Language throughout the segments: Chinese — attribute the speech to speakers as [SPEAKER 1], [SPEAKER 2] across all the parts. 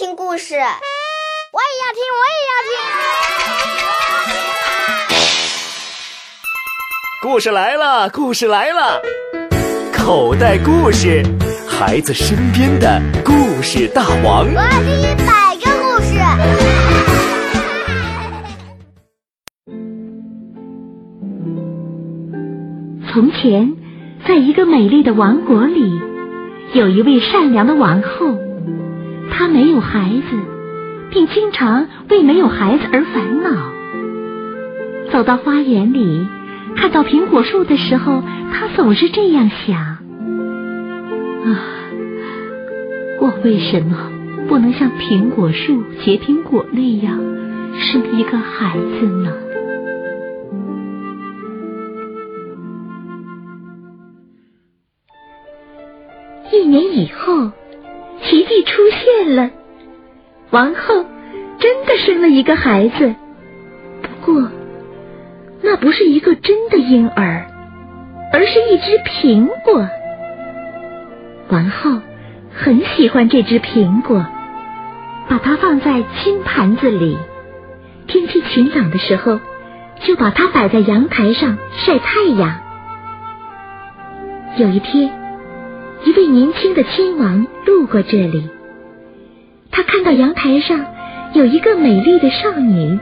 [SPEAKER 1] 听故事，我也要听，我也要
[SPEAKER 2] 听。故事来了，故事来了，口袋故事，孩子身边的故事大王。
[SPEAKER 1] 我要听一百个故事。
[SPEAKER 3] 从前，在一个美丽的王国里，有一位善良的王后。他没有孩子，并经常为没有孩子而烦恼。走到花园里，看到苹果树的时候，他总是这样想：啊，我为什么不能像苹果树结苹果那样生一个孩子呢？一年以后。奇迹出现了，王后真的生了一个孩子。不过，那不是一个真的婴儿，而是一只苹果。王后很喜欢这只苹果，把它放在金盘子里。天气晴朗的时候，就把它摆在阳台上晒太阳。有一天。一位年轻的亲王路过这里，他看到阳台上有一个美丽的少女，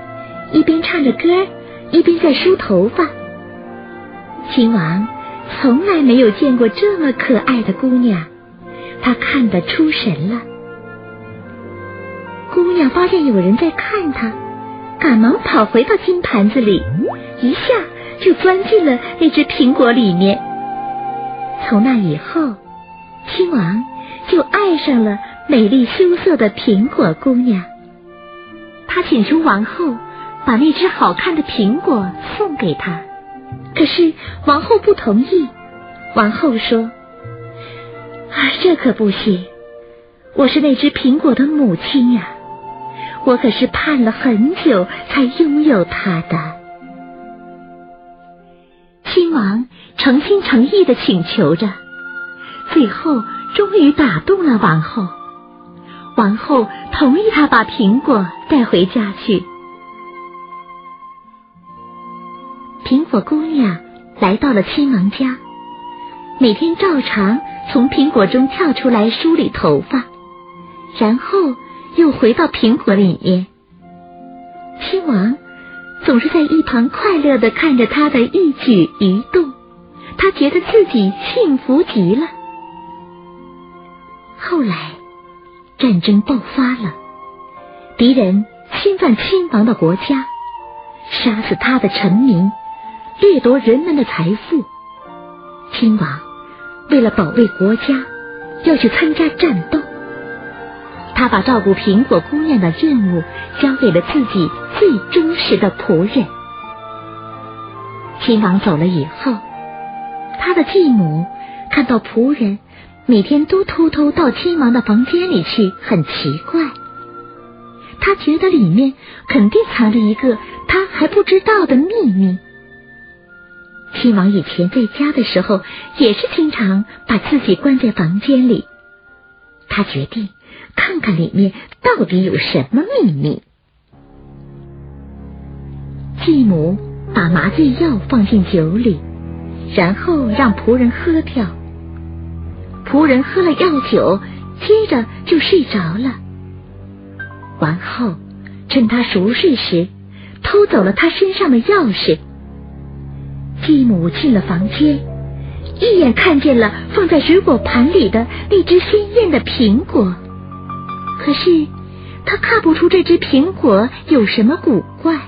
[SPEAKER 3] 一边唱着歌，一边在梳头发。亲王从来没有见过这么可爱的姑娘，他看得出神了。姑娘发现有人在看她，赶忙跑回到金盘子里，一下就钻进了那只苹果里面。从那以后。亲王就爱上了美丽羞涩的苹果姑娘，他请求王后把那只好看的苹果送给他，可是王后不同意。王后说：“啊，这可不行！我是那只苹果的母亲呀，我可是盼了很久才拥有它的。”亲王诚心诚意的请求着。最后，终于打动了王后。王后同意他把苹果带回家去。苹果姑娘来到了亲王家，每天照常从苹果中跳出来梳理头发，然后又回到苹果里面。亲王总是在一旁快乐的看着她的一举一动，他觉得自己幸福极了。后来，战争爆发了，敌人侵犯亲王的国家，杀死他的臣民，掠夺人们的财富。亲王为了保卫国家，要去参加战斗。他把照顾苹果姑娘的任务交给了自己最忠实的仆人。亲王走了以后，他的继母看到仆人。每天都偷偷到亲王的房间里去，很奇怪。他觉得里面肯定藏着一个他还不知道的秘密。亲王以前在家的时候，也是经常把自己关在房间里。他决定看看里面到底有什么秘密。继母把麻醉药放进酒里，然后让仆人喝掉。仆人喝了药酒，接着就睡着了。王后趁他熟睡时，偷走了他身上的钥匙。继母进了房间，一眼看见了放在水果盘里的那只鲜艳的苹果。可是他看不出这只苹果有什么古怪。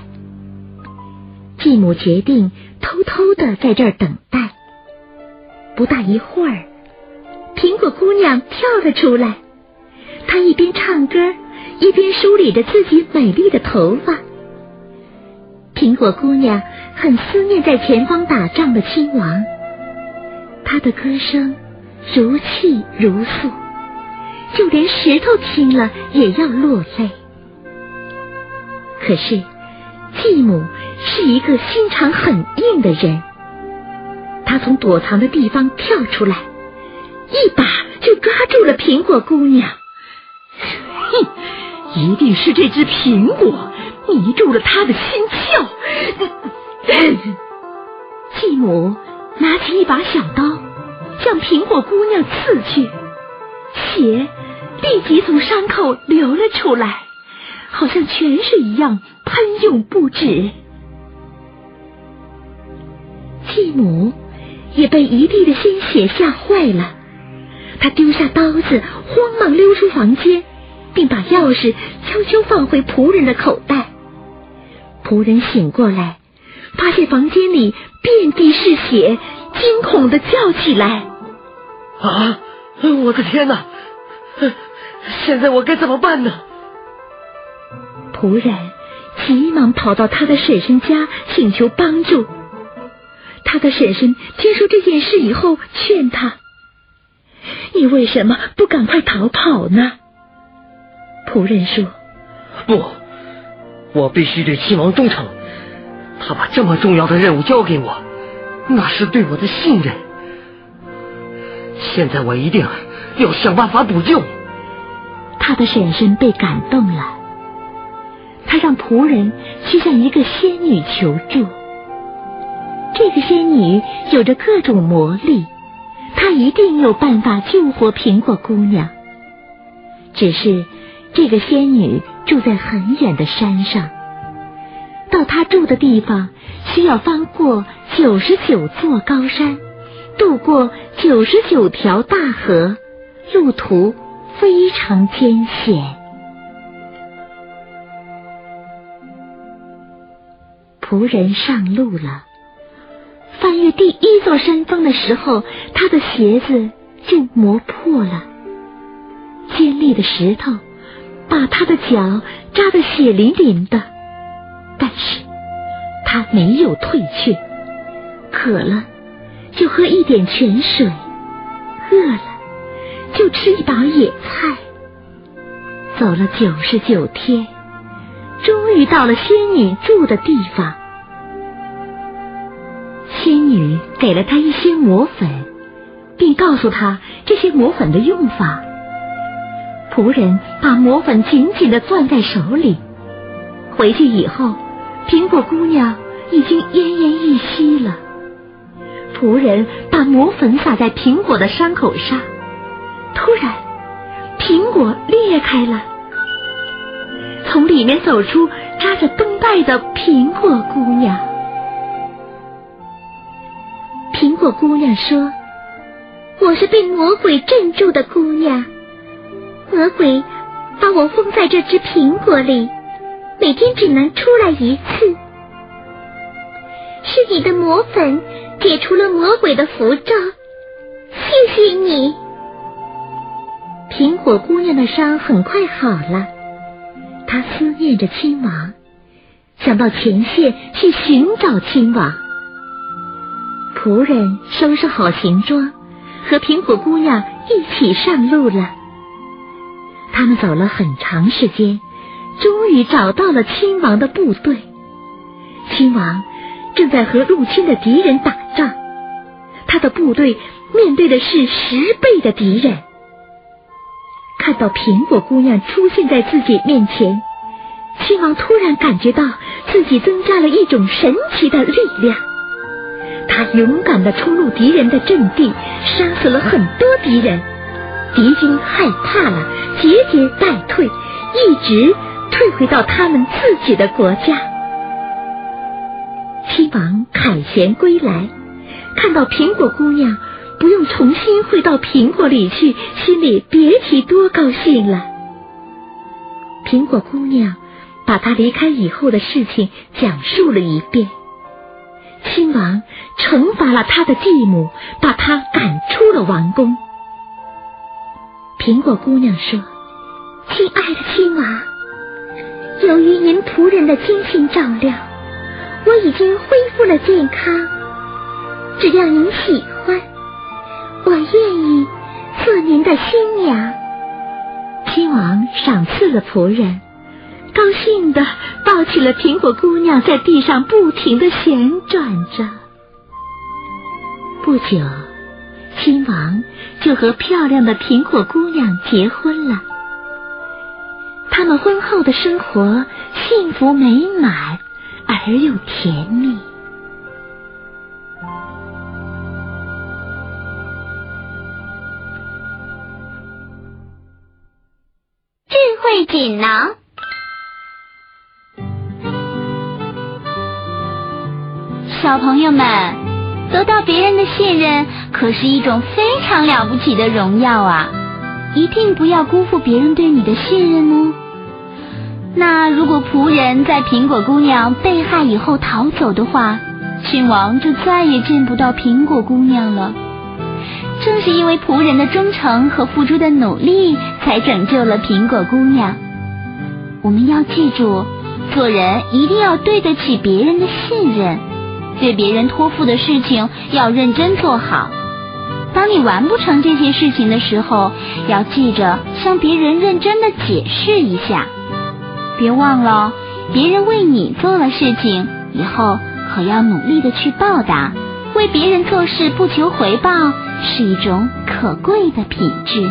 [SPEAKER 3] 继母决定偷偷的在这儿等待。不大一会儿。苹果姑娘跳了出来，她一边唱歌，一边梳理着自己美丽的头发。苹果姑娘很思念在前方打仗的亲王，她的歌声如泣如诉，就连石头听了也要落泪。可是继母是一个心肠很硬的人，她从躲藏的地方跳出来。一把就抓住了苹果姑娘，哼，一定是这只苹果迷住了他的心窍。继母拿起一把小刀，向苹果姑娘刺去，血立即从伤口流了出来，好像泉水一样喷涌不止。继母也被一地的鲜血吓坏了，他丢下刀子，慌忙溜出房间，并把钥匙悄悄放回仆人的口袋。仆人醒过来，发现房间里遍地是血，惊恐的叫起来：“
[SPEAKER 4] 啊，我的天哪！现在我该怎么办呢？”
[SPEAKER 3] 仆人急忙跑到他的婶婶家请求帮助。他的婶婶听说这件事以后，劝他：“你为什么不赶快逃跑呢？”仆人说：“
[SPEAKER 4] 不，我必须对亲王忠诚。他把这么重要的任务交给我，那是对我的信任。现在我一定要想办法补救。”
[SPEAKER 3] 他的婶婶被感动了，他让仆人去向一个仙女求助。这个仙女有着各种魔力，他一定有办法救活苹果姑娘。只是这个仙女住在很远的山上，到她住的地方需要翻过九十九座高山，渡过九十九条大河，路途非常艰险。仆人上路了。翻越第一座山峰的时候，他的鞋子就磨破了。尖利的石头把他的脚扎得血淋淋的，但是他没有退却。渴了就喝一点泉水，饿了就吃一把野菜。走了九十九天，终于到了仙女住的地方。仙女给了他一些魔粉，并告诉他这些魔粉的用法。仆人把魔粉紧紧的攥在手里。回去以后，苹果姑娘已经奄奄一息了。仆人把魔粉撒在苹果的伤口上，突然，苹果裂开了，从里面走出扎着绷带的苹果姑娘。果姑娘说：“我是被魔鬼镇住的姑娘，魔鬼把我封在这只苹果里，每天只能出来一次。是你的魔粉解除了魔鬼的符咒，谢谢你。”苹果姑娘的伤很快好了，她思念着亲王，想到前线去寻找亲王。仆人收拾好行装，和苹果姑娘一起上路了。他们走了很长时间，终于找到了亲王的部队。亲王正在和入侵的敌人打仗，他的部队面对的是十倍的敌人。看到苹果姑娘出现在自己面前，亲王突然感觉到自己增加了一种神奇的力量。他勇敢的冲入敌人的阵地，杀死了很多敌人。敌军害怕了，节节败退，一直退回到他们自己的国家。亲王凯旋归来，看到苹果姑娘不用重新回到苹果里去，心里别提多高兴了。苹果姑娘把她离开以后的事情讲述了一遍。亲王惩罚了他的继母，把他赶出了王宫。苹果姑娘说：“亲爱的亲王，由于您仆人的精心照料，我已经恢复了健康。只要您喜欢，我愿意做您的新娘。”亲王赏赐了仆人。高兴的抱起了苹果姑娘，在地上不停的旋转着。不久，亲王就和漂亮的苹果姑娘结婚了。他们婚后的生活幸福美满而又甜蜜。
[SPEAKER 1] 智慧锦囊。
[SPEAKER 5] 小朋友们，得到别人的信任可是一种非常了不起的荣耀啊！一定不要辜负别人对你的信任哦。那如果仆人在苹果姑娘被害以后逃走的话，亲王就再也见不到苹果姑娘了。正是因为仆人的忠诚和付出的努力，才拯救了苹果姑娘。我们要记住，做人一定要对得起别人的信任，对别人托付的事情要认真做好。当你完不成这些事情的时候，要记着向别人认真的解释一下。别忘了，别人为你做了事情，以后可要努力的去报答。为别人做事不求回报，是一种可贵的品质。